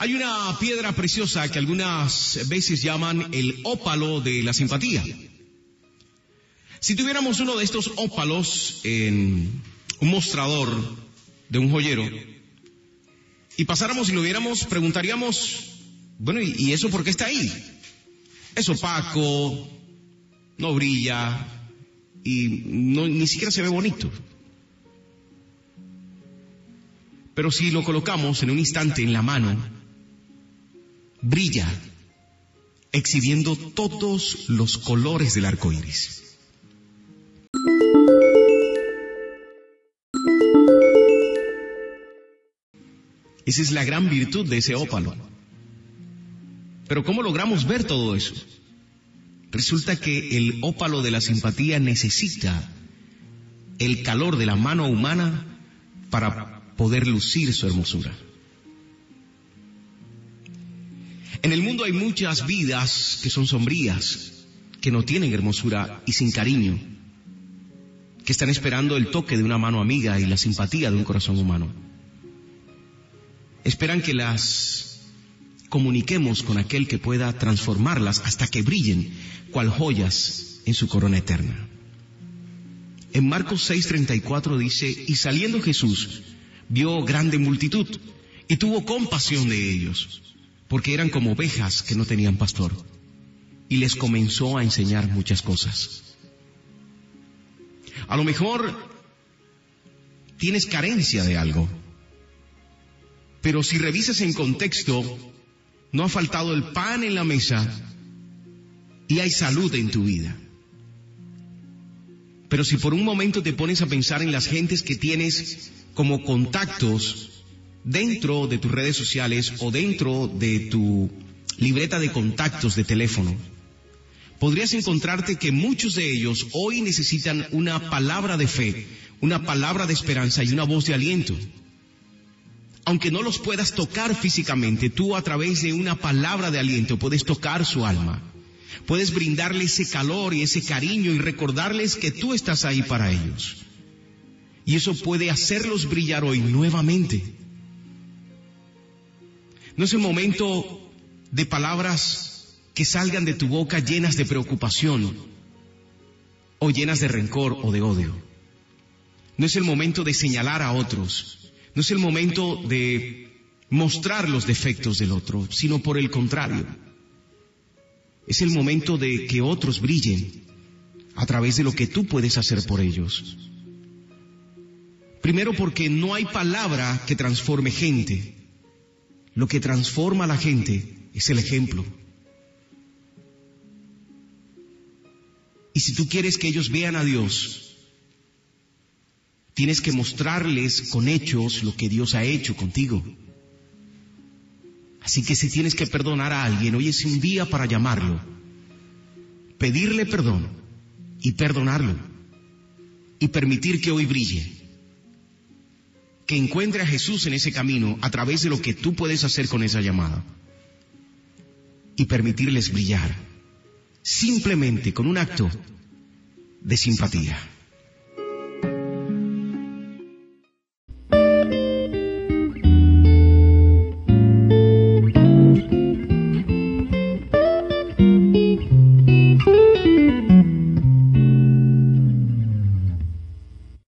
Hay una piedra preciosa que algunas veces llaman el ópalo de la simpatía. Si tuviéramos uno de estos ópalos en un mostrador de un joyero y pasáramos y lo viéramos, preguntaríamos, bueno, ¿y, eso por qué está ahí? Es opaco, no brilla y ni siquiera se ve bonito. Pero si lo colocamos en un instante en la mano, brilla, exhibiendo todos los colores del arco iris. Esa es la gran virtud de ese ópalo. Pero ¿cómo logramos ver todo eso? Resulta que el ópalo de la simpatía necesita el calor de la mano humana para poder lucir su hermosura. En el mundo hay muchas vidas que son sombrías, que no tienen hermosura y sin cariño, que están esperando el toque de una mano amiga y la simpatía de un corazón humano. Esperan que las comuniquemos con aquel que pueda transformarlas hasta que brillen cual joyas en su corona eterna. En Marcos 6:34 dice, y saliendo Jesús, vio grande multitud y tuvo compasión de ellos, porque eran como ovejas que no tenían pastor, y les comenzó a enseñar muchas cosas. A lo mejor tienes carencia de algo, pero si revisas en contexto, no ha faltado el pan en la mesa y hay salud en tu vida. Pero si por un momento te pones a pensar en las gentes que tienes como contactos dentro de tus redes sociales o dentro de tu libreta de contactos de teléfono, podrías encontrarte que muchos de ellos hoy necesitan una palabra de fe, una palabra de esperanza y una voz de aliento aunque no los puedas tocar físicamente, tú a través de una palabra de aliento puedes tocar su alma. Puedes brindarle ese calor y ese cariño y recordarles que tú estás ahí para ellos. Y eso puede hacerlos brillar hoy nuevamente. No es el momento de palabras que salgan de tu boca llenas de preocupación o llenas de rencor o de odio. No es el momento de señalar a otros. No es el momento de mostrar los defectos del otro, sino por el contrario. Es el momento de que otros brillen a través de lo que tú puedes hacer por ellos. Primero porque no hay palabra que transforme gente. Lo que transforma a la gente es el ejemplo. Y si tú quieres que ellos vean a Dios, Tienes que mostrarles con hechos lo que Dios ha hecho contigo. Así que si tienes que perdonar a alguien, hoy es un día para llamarlo, pedirle perdón y perdonarlo y permitir que hoy brille. Que encuentre a Jesús en ese camino a través de lo que tú puedes hacer con esa llamada y permitirles brillar simplemente con un acto de simpatía.